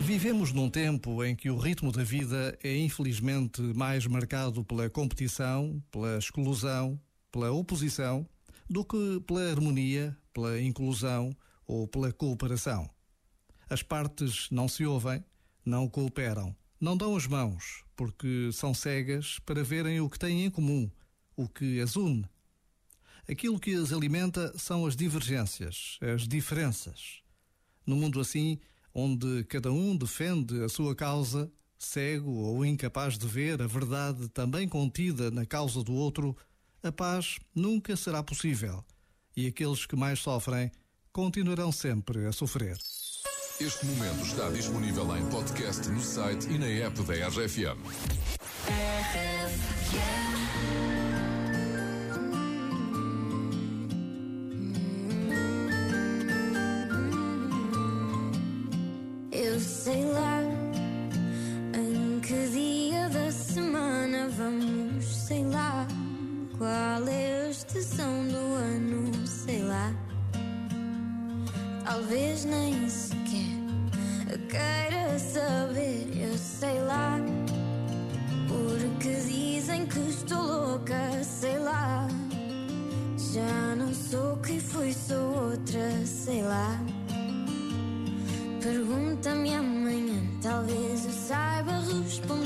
Vivemos num tempo em que o ritmo da vida é infelizmente mais marcado pela competição, pela exclusão, pela oposição, do que pela harmonia, pela inclusão ou pela cooperação. As partes não se ouvem, não cooperam, não dão as mãos, porque são cegas para verem o que têm em comum, o que as une. Aquilo que as alimenta são as divergências, as diferenças. No mundo assim, onde cada um defende a sua causa, cego ou incapaz de ver a verdade também contida na causa do outro, a paz nunca será possível e aqueles que mais sofrem continuarão sempre a sofrer. Este momento está disponível em podcast no site e na app da RFM. Eu qual é a estação do ano, sei lá. Talvez nem sequer queira saber, eu sei lá. Porque dizem que estou louca, sei lá. Já não sou quem fui, sou outra, sei lá. Pergunta-me amanhã, talvez eu saiba responder.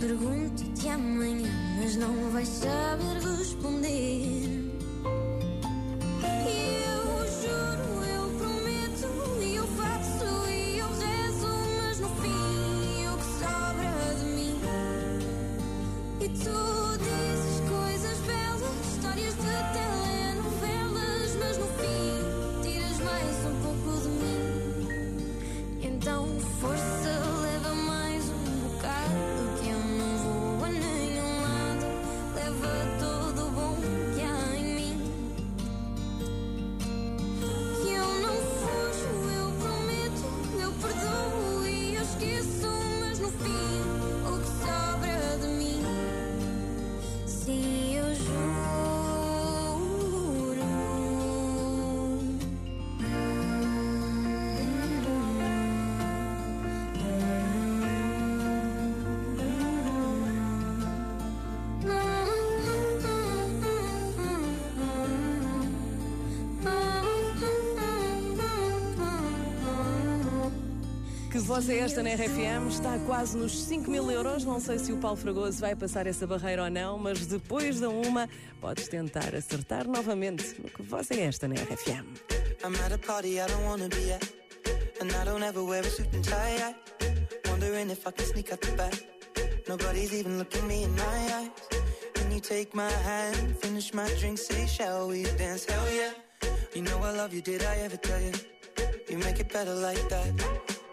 Pergunto-te amanhã, mas não vais saber responder. Eu juro, eu prometo, e eu faço, e eu rezo, mas no fim o que sobra de mim. E tu voz é esta na RFM? Está quase nos 5 mil euros. Não sei se o Paulo Fragoso vai passar essa barreira ou não, mas depois da uma, podes tentar acertar novamente no que voz é esta na RFM. I'm at a party I don't wanna be at. And I don't ever wear a suit and tie. I wondering if I can sneak out the back. Nobody's even looking me in my eyes. Can you take my hand, finish my drink, say, shall we dance? Hell yeah. You know I love you, did I ever tell you? You make it better like that.